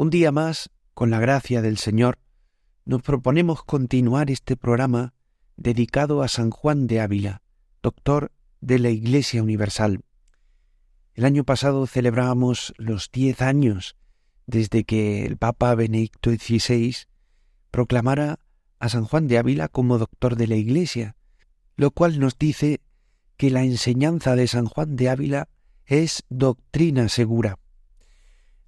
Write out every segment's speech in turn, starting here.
Un día más, con la gracia del Señor, nos proponemos continuar este programa dedicado a San Juan de Ávila, doctor de la Iglesia Universal. El año pasado celebrábamos los diez años desde que el Papa Benedicto XVI proclamara a San Juan de Ávila como doctor de la Iglesia, lo cual nos dice que la enseñanza de San Juan de Ávila es doctrina segura.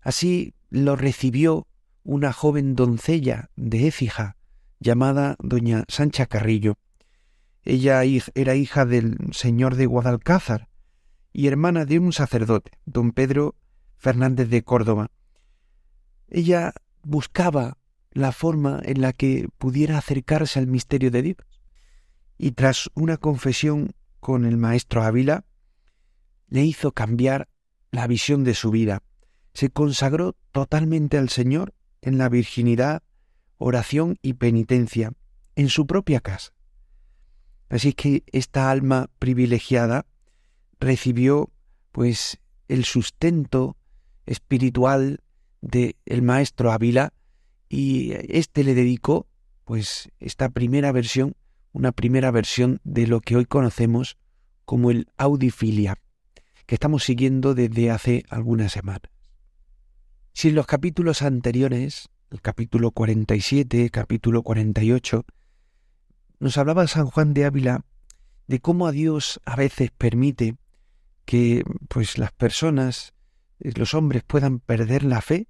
Así lo recibió una joven doncella de Écija llamada doña Sancha Carrillo. Ella era hija del señor de Guadalcázar y hermana de un sacerdote, don Pedro Fernández de Córdoba. Ella buscaba la forma en la que pudiera acercarse al misterio de Dios. Y tras una confesión con el maestro Ávila, le hizo cambiar la visión de su vida. Se consagró totalmente al Señor en la virginidad, oración y penitencia, en su propia casa. Así que esta alma privilegiada recibió pues el sustento espiritual de el maestro Ávila y éste le dedicó pues esta primera versión, una primera versión de lo que hoy conocemos como el audifilia que estamos siguiendo desde hace algunas semanas. Si en los capítulos anteriores, el capítulo 47, capítulo 48, nos hablaba San Juan de Ávila de cómo a Dios a veces permite que pues las personas, eh, los hombres puedan perder la fe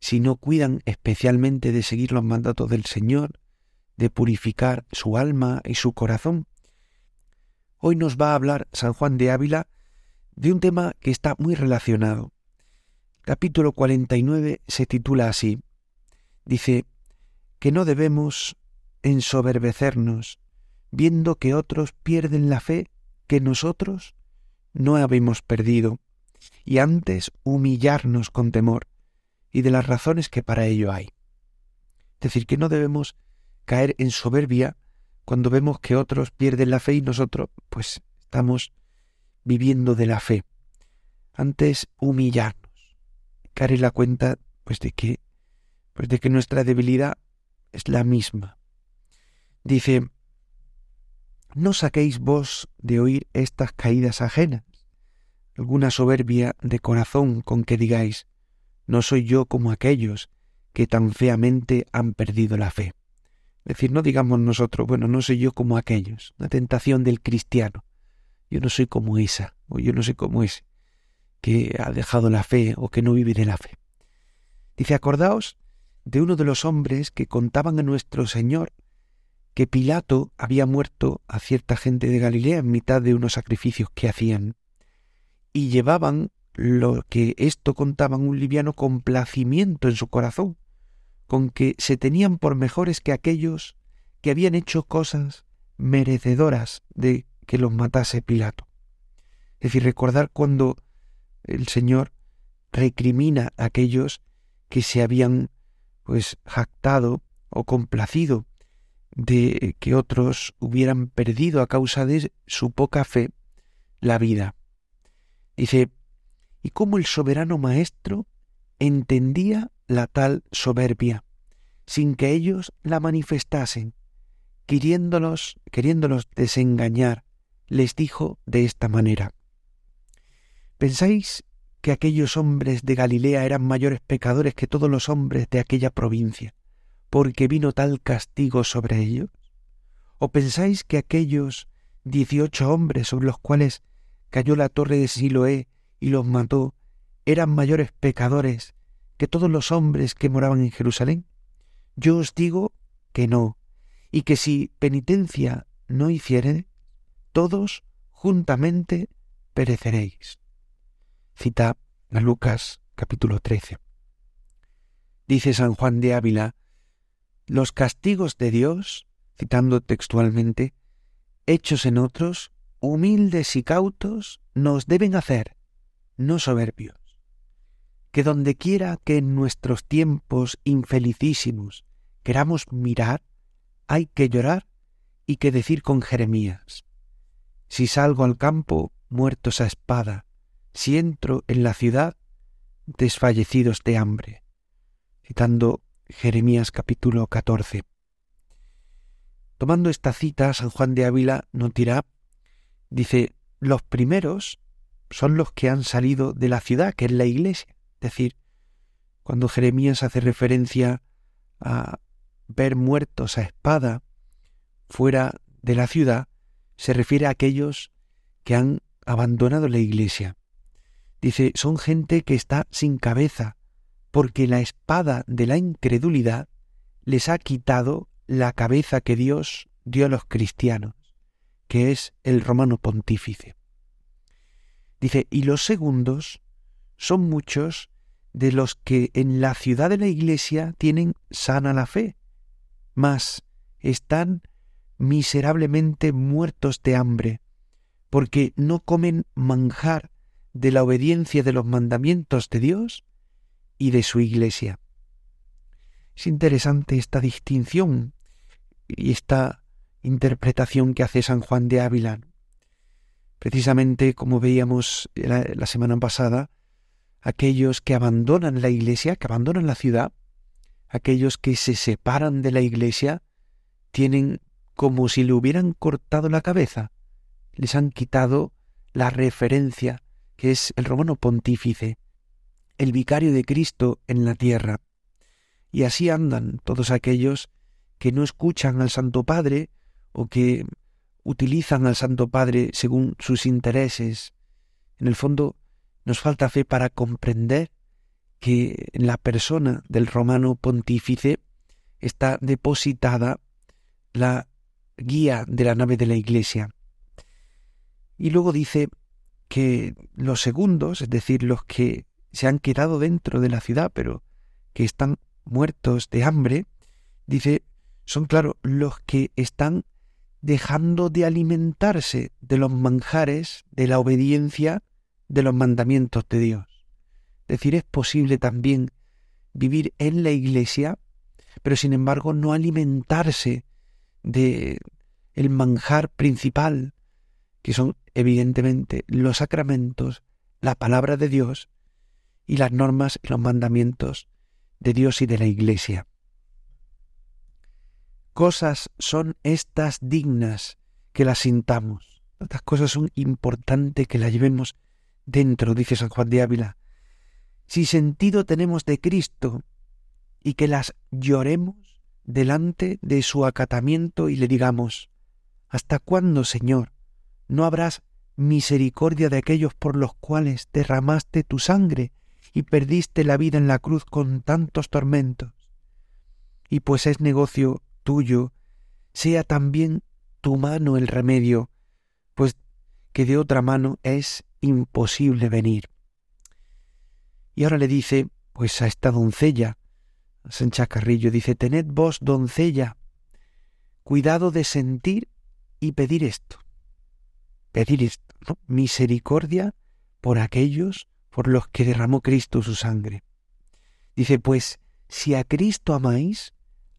si no cuidan especialmente de seguir los mandatos del Señor, de purificar su alma y su corazón. Hoy nos va a hablar San Juan de Ávila de un tema que está muy relacionado. Capítulo 49 se titula así. Dice que no debemos ensoberbecernos viendo que otros pierden la fe que nosotros no habemos perdido, y antes humillarnos con temor y de las razones que para ello hay. Es decir, que no debemos caer en soberbia cuando vemos que otros pierden la fe y nosotros pues estamos viviendo de la fe. Antes humillarnos, caer en la cuenta pues de que pues de que nuestra debilidad es la misma. Dice, no saquéis vos de oír estas caídas ajenas, alguna soberbia de corazón con que digáis, no soy yo como aquellos que tan feamente han perdido la fe. Es decir, no digamos nosotros, bueno, no soy yo como aquellos, la tentación del cristiano. Yo no soy como esa, o yo no soy como ese, que ha dejado la fe o que no vive de la fe. Dice, acordaos de uno de los hombres que contaban a nuestro Señor que Pilato había muerto a cierta gente de Galilea en mitad de unos sacrificios que hacían, y llevaban lo que esto contaban un liviano complacimiento en su corazón, con que se tenían por mejores que aquellos que habían hecho cosas merecedoras de que los matase Pilato. Es decir, recordar cuando el Señor recrimina a aquellos que se habían pues jactado o complacido de que otros hubieran perdido a causa de su poca fe la vida. Dice, y cómo el soberano maestro entendía la tal soberbia, sin que ellos la manifestasen, queriéndolos, queriéndolos desengañar les dijo de esta manera, ¿Pensáis que aquellos hombres de Galilea eran mayores pecadores que todos los hombres de aquella provincia, porque vino tal castigo sobre ellos? ¿O pensáis que aquellos dieciocho hombres sobre los cuales cayó la torre de Siloé y los mató eran mayores pecadores que todos los hombres que moraban en Jerusalén? Yo os digo que no, y que si penitencia no hiciere, todos juntamente pereceréis. Cita a Lucas capítulo 13. dice San Juan de Ávila, los castigos de Dios, citando textualmente, hechos en otros, humildes y cautos, nos deben hacer, no soberbios. Que donde quiera que en nuestros tiempos infelicísimos queramos mirar, hay que llorar y que decir con Jeremías, si salgo al campo, muertos a espada, si entro en la ciudad, desfallecidos de hambre. Citando Jeremías capítulo 14. Tomando esta cita, San Juan de Ávila nos dirá, dice, los primeros son los que han salido de la ciudad, que es la iglesia. Es decir, cuando Jeremías hace referencia a ver muertos a espada fuera de la ciudad, se refiere a aquellos que han abandonado la iglesia. Dice, son gente que está sin cabeza, porque la espada de la incredulidad les ha quitado la cabeza que Dios dio a los cristianos, que es el romano pontífice. Dice, y los segundos son muchos de los que en la ciudad de la iglesia tienen sana la fe, mas están miserablemente muertos de hambre, porque no comen manjar de la obediencia de los mandamientos de Dios y de su iglesia. Es interesante esta distinción y esta interpretación que hace San Juan de Ávila. Precisamente como veíamos la, semana pasada, aquellos que abandonan la iglesia, que abandonan la ciudad, aquellos que se separan de la iglesia, tienen como si le hubieran cortado la cabeza, les han quitado la referencia, que es el romano pontífice, el vicario de Cristo en la tierra. Y así andan todos aquellos que no escuchan al Santo Padre o que utilizan al Santo Padre según sus intereses. En el fondo, nos falta fe para comprender que en la persona del romano pontífice está depositada la guía de la nave de la iglesia. Y luego dice que los segundos, es decir, los que se han quedado dentro de la ciudad, pero que están muertos de hambre, dice, son claro los que están dejando de alimentarse de los manjares de la obediencia de los mandamientos de Dios. Es decir, es posible también vivir en la iglesia, pero sin embargo no alimentarse de el manjar principal, que son evidentemente los sacramentos, la palabra de Dios y las normas y los mandamientos de Dios y de la Iglesia. Cosas son estas dignas que las sintamos. Estas cosas son importantes que las llevemos dentro, dice San Juan de Ávila. Si sentido tenemos de Cristo y que las lloremos, delante de su acatamiento y le digamos, ¿Hasta cuándo, Señor, no habrás misericordia de aquellos por los cuales derramaste tu sangre y perdiste la vida en la cruz con tantos tormentos? Y pues es negocio tuyo, sea también tu mano el remedio, pues que de otra mano es imposible venir. Y ahora le dice, pues a esta doncella, Sancha Carrillo dice, tened vos, doncella, cuidado de sentir y pedir esto. Pedir esto, Misericordia por aquellos por los que derramó Cristo su sangre. Dice, pues, si a Cristo amáis,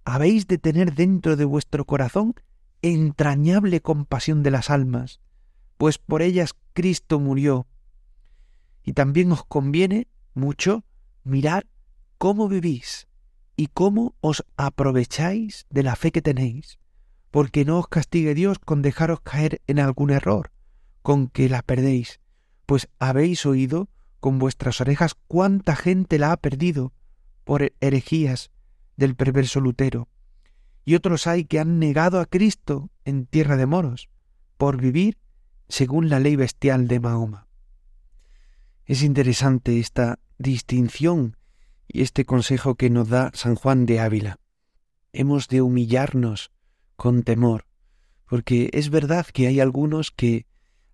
habéis de tener dentro de vuestro corazón entrañable compasión de las almas, pues por ellas Cristo murió. Y también os conviene mucho mirar cómo vivís, y cómo os aprovecháis de la fe que tenéis, porque no os castigue Dios con dejaros caer en algún error, con que la perdéis, pues habéis oído con vuestras orejas cuánta gente la ha perdido por herejías del perverso Lutero, y otros hay que han negado a Cristo en tierra de moros, por vivir según la ley bestial de Mahoma. Es interesante esta distinción y este consejo que nos da San Juan de Ávila. Hemos de humillarnos con temor, porque es verdad que hay algunos que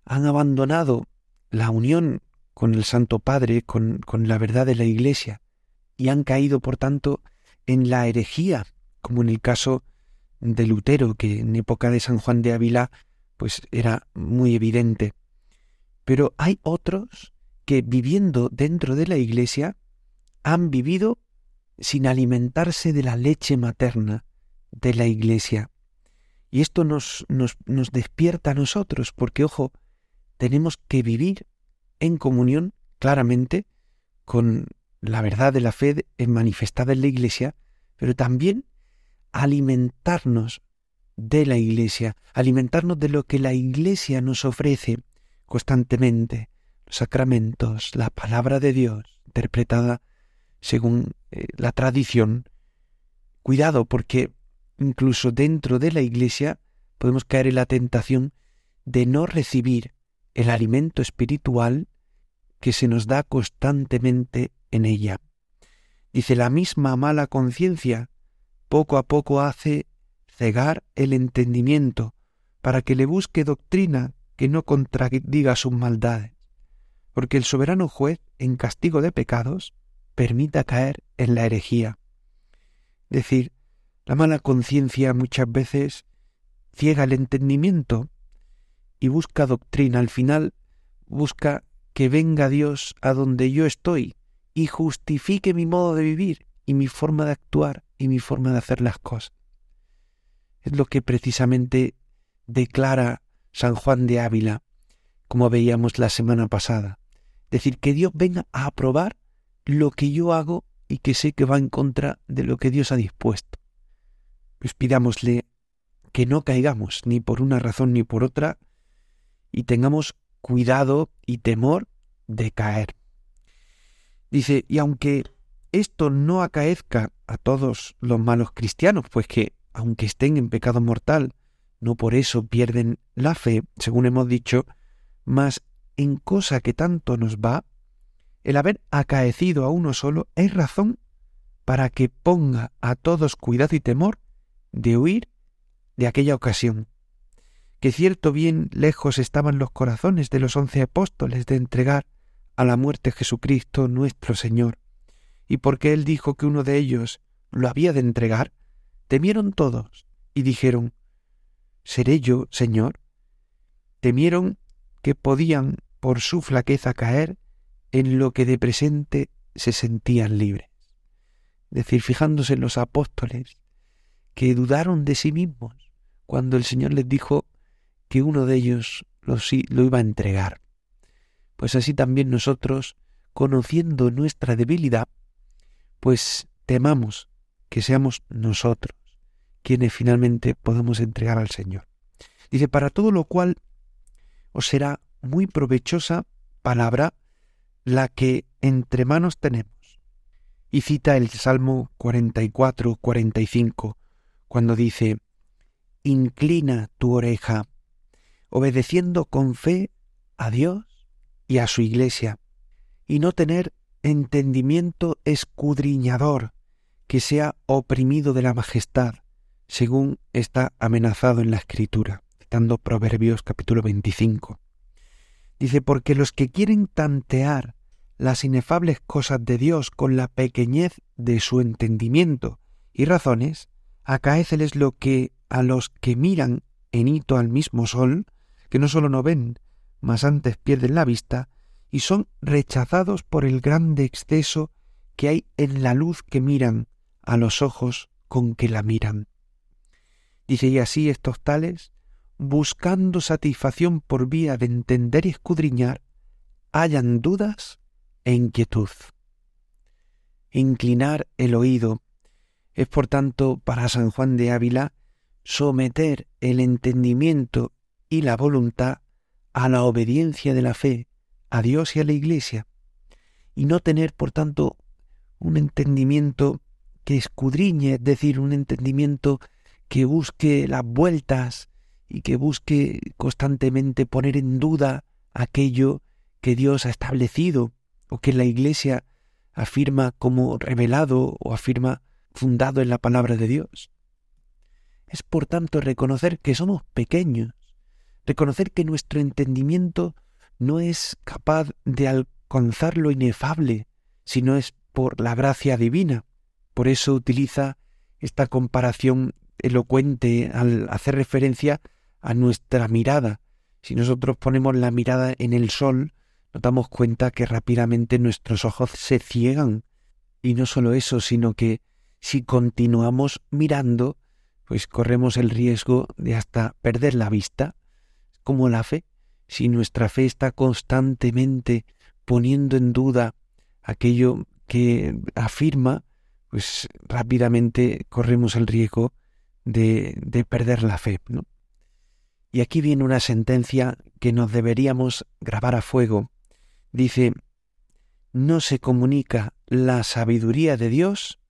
han abandonado la unión con el Santo Padre, con, la verdad de la Iglesia, y han caído, por tanto, en la herejía, como en el caso de Lutero, que en época de San Juan de Ávila, pues era muy evidente. Pero hay otros que viviendo dentro de la Iglesia han vivido sin alimentarse de la leche materna de la Iglesia. Y esto nos, nos despierta a nosotros, porque, ojo, tenemos que vivir en comunión claramente con la verdad de la fe manifestada en la Iglesia, pero también alimentarnos de la Iglesia, alimentarnos de lo que la Iglesia nos ofrece constantemente, los sacramentos, la palabra de Dios, interpretada según eh, la tradición. Cuidado, porque incluso dentro de la Iglesia podemos caer en la tentación de no recibir el alimento espiritual que se nos da constantemente en ella. Dice la misma mala conciencia poco a poco hace cegar el entendimiento para que le busque doctrina que no contradiga sus maldades, porque el soberano juez, en castigo de pecados, permita caer en la herejía. Es decir, la mala conciencia muchas veces ciega el entendimiento y busca doctrina. Al final busca que venga Dios a donde yo estoy y justifique mi modo de vivir y mi forma de actuar y mi forma de hacer las cosas. Es lo que precisamente declara San Juan de Ávila, como veíamos la semana pasada. Decir, que Dios venga a aprobar lo que yo hago y que sé que va en contra de lo que Dios ha dispuesto. Pues pidámosle que no caigamos ni por una razón ni por otra y tengamos cuidado y temor de caer. Dice, y aunque esto no acaezca a todos los malos cristianos, pues que, aunque estén en pecado mortal, no por eso pierden la fe, según hemos dicho, mas en cosa que tanto nos va, el haber acaecido a uno solo es razón para que ponga a todos cuidado y temor de huir de aquella ocasión, que cierto bien lejos estaban los corazones de los once apóstoles de entregar a la muerte Jesucristo nuestro Señor, y porque él dijo que uno de ellos lo había de entregar, temieron todos y dijeron, ¿Seré yo, Señor? Temieron que podían por su flaqueza caer en lo que de presente se sentían libres. Es decir, fijándose en los apóstoles, que dudaron de sí mismos cuando el Señor les dijo que uno de ellos lo, lo iba a entregar. Pues así también nosotros, conociendo nuestra debilidad, pues temamos que seamos nosotros quienes finalmente podamos entregar al Señor. Dice, para todo lo cual os será muy provechosa palabra la que entre manos tenemos. Y cita el Salmo 44, 45, cuando dice, Inclina tu oreja, obedeciendo con fe a Dios y a su iglesia, y no tener entendimiento escudriñador que sea oprimido de la majestad, según está amenazado en la Escritura, citando Proverbios capítulo 25. Dice, porque los que quieren tantear las inefables cosas de Dios con la pequeñez de su entendimiento y razones, acaéceles lo que a los que miran en hito al mismo sol, que no sólo no ven, mas antes pierden la vista, y son rechazados por el grande exceso que hay en la luz que miran a los ojos con que la miran. Dice y así estos tales, buscando satisfacción por vía de entender y escudriñar, hallan dudas e inquietud. Inclinar el oído es, por tanto, para San Juan de Ávila, someter el entendimiento y la voluntad a la obediencia de la fe, a Dios y a la Iglesia, y no tener, por tanto, un entendimiento que escudriñe, es decir, un entendimiento que busque las vueltas y que busque constantemente poner en duda aquello que Dios ha establecido o que la Iglesia afirma como revelado o afirma fundado en la palabra de Dios. Es por tanto reconocer que somos pequeños, reconocer que nuestro entendimiento no es capaz de alcanzar lo inefable, sino es por la gracia divina. Por eso utiliza esta comparación elocuente al hacer referencia a nuestra mirada. Si nosotros ponemos la mirada en el sol, nos damos cuenta que rápidamente nuestros ojos se ciegan. Y no solo eso, sino que si continuamos mirando, pues corremos el riesgo de hasta perder la vista, como la fe. Si nuestra fe está constantemente poniendo en duda aquello que afirma, pues rápidamente corremos el riesgo de, de perder la fe. Y aquí viene una sentencia que nos deberíamos grabar a fuego. Dice, no se comunica la sabiduría de Dios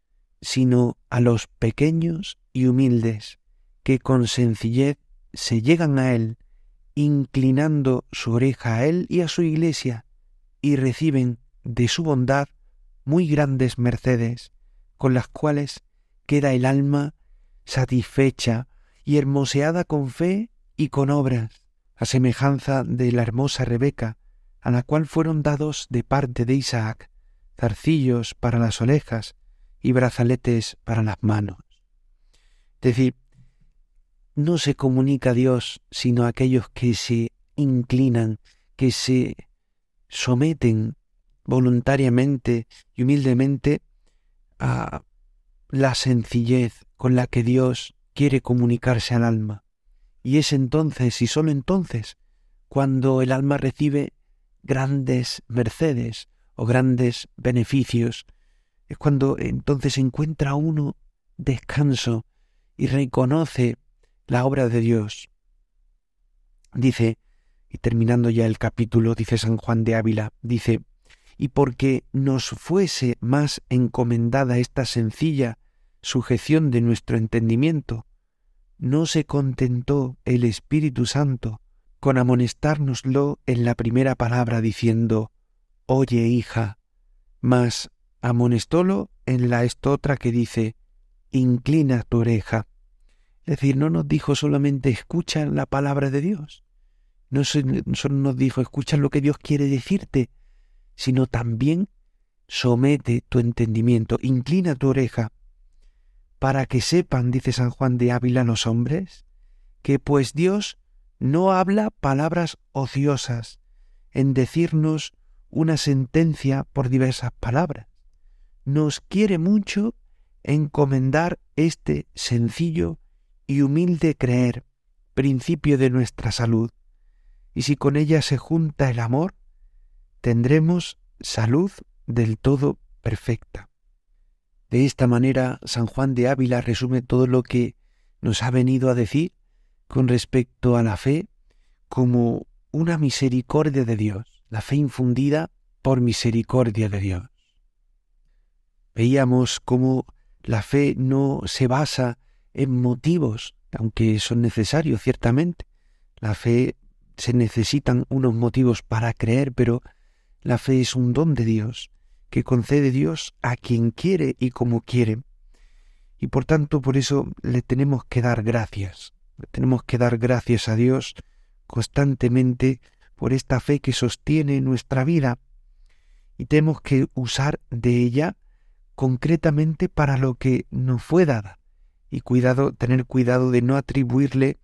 sino a los pequeños y humildes, que con sencillez se llegan a Él, inclinando su oreja a Él y a su iglesia, y reciben de su bondad muy grandes mercedes, con las cuales queda el alma satisfecha y hermoseada con fe y con obras, a semejanza de la hermosa Rebeca, a la cual fueron dados de parte de Isaac zarcillos para las orejas y brazaletes para las manos. Es decir, no se comunica a Dios sino a aquellos que se inclinan, que se someten voluntariamente y humildemente a la sencillez con la que Dios quiere comunicarse al alma. Y es entonces y sólo entonces cuando el alma recibe grandes mercedes o grandes beneficios. Es cuando entonces encuentra uno descanso y reconoce la obra de Dios. Dice, y terminando ya el capítulo, dice San Juan de Ávila, dice, y porque nos fuese más encomendada esta sencilla sujeción de nuestro entendimiento, no se contentó el Espíritu Santo con amonestárnoslo en la primera palabra diciendo, Oye, hija, mas amonestólo en la estotra que dice, Inclina tu oreja. Es decir, no nos dijo solamente escucha la palabra de Dios, no solo nos dijo escucha lo que Dios quiere decirte, sino también somete tu entendimiento, inclina tu oreja, para que sepan, dice San Juan de Ávila los hombres, que pues Dios no habla palabras ociosas en decirnos una sentencia por diversas palabras. Nos quiere mucho encomendar este sencillo y humilde creer, principio de nuestra salud, y si con ella se junta el amor, tendremos salud del todo perfecta. De esta manera, San Juan de Ávila resume todo lo que nos ha venido a decir con respecto a la fe como una misericordia de Dios, la fe infundida por misericordia de Dios. Veíamos cómo la fe no se basa motivos, aunque son necesarios ciertamente. La fe se necesitan unos motivos para creer, pero la fe es un don de Dios que concede Dios a quien quiere y como quiere. Y por tanto, por eso le tenemos que dar gracias. tenemos que dar gracias a Dios constantemente por esta fe que sostiene nuestra vida. Y tenemos que usar de ella concretamente para lo que nos fue dada. Y cuidado, tener cuidado de no atribuirle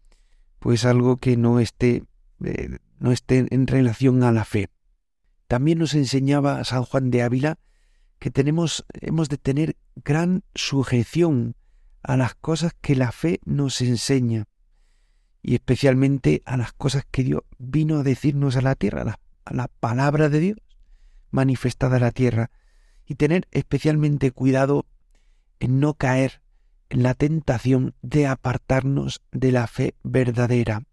pues algo que no esté, eh, no esté en relación a la fe. También nos enseñaba San Juan de Ávila que tenemos, hemos de tener gran sujeción a las cosas que la fe nos enseña y especialmente a las cosas que Dios vino a decirnos a la tierra, a la, a la palabra de Dios manifestada a la tierra y tener especialmente cuidado en no caer la tentación de apartarnos de la fe verdadera,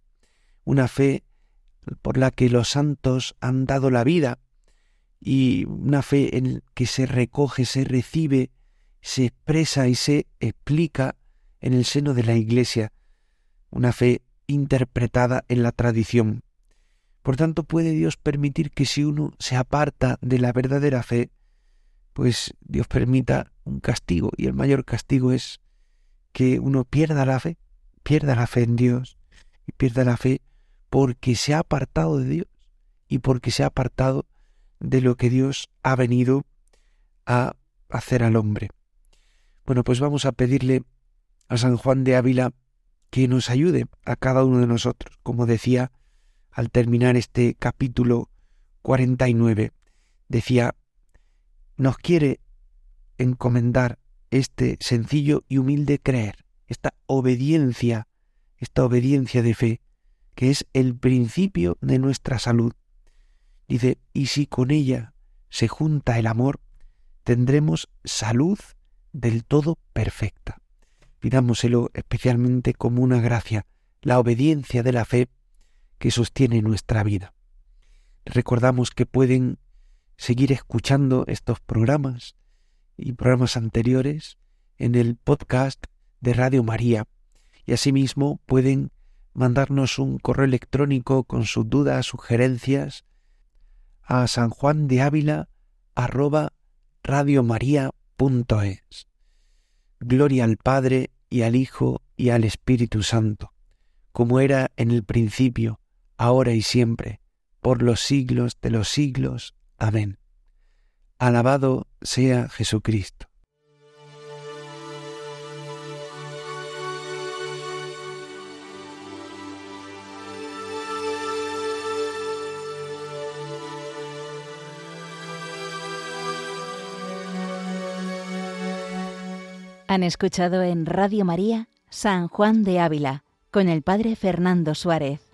una fe por la que los santos han dado la vida y una fe en que se recoge, se recibe, se expresa y se explica en el seno de la Iglesia, una fe interpretada en la tradición. Por tanto, puede Dios permitir que si uno se aparta de la verdadera fe, pues Dios permita un castigo, y el mayor castigo es que uno pierda la fe, pierda la fe en Dios, y pierda la fe porque se ha apartado de Dios, y porque se ha apartado de lo que Dios ha venido a hacer al hombre. Bueno, pues vamos a pedirle a San Juan de Ávila que nos ayude a cada uno de nosotros, como decía al terminar este capítulo 49. Decía, nos quiere encomendar este sencillo y humilde creer, esta obediencia, esta obediencia de fe, que es el principio de nuestra salud. Dice, y si con ella se junta el amor, tendremos salud del todo perfecta. Pidámoselo especialmente como una gracia, la obediencia de la fe que sostiene nuestra vida. Recordamos que pueden seguir escuchando estos programas y programas anteriores en el podcast de Radio María y asimismo pueden mandarnos un correo electrónico con sus dudas, sugerencias a San Juan de Ávila arroba. Gloria al Padre y al Hijo y al Espíritu Santo, como era en el principio, ahora y siempre, por los siglos de los siglos. Amén. Alabado sea Jesucristo. Han escuchado en Radio María San Juan de Ávila con el Padre Fernando Suárez.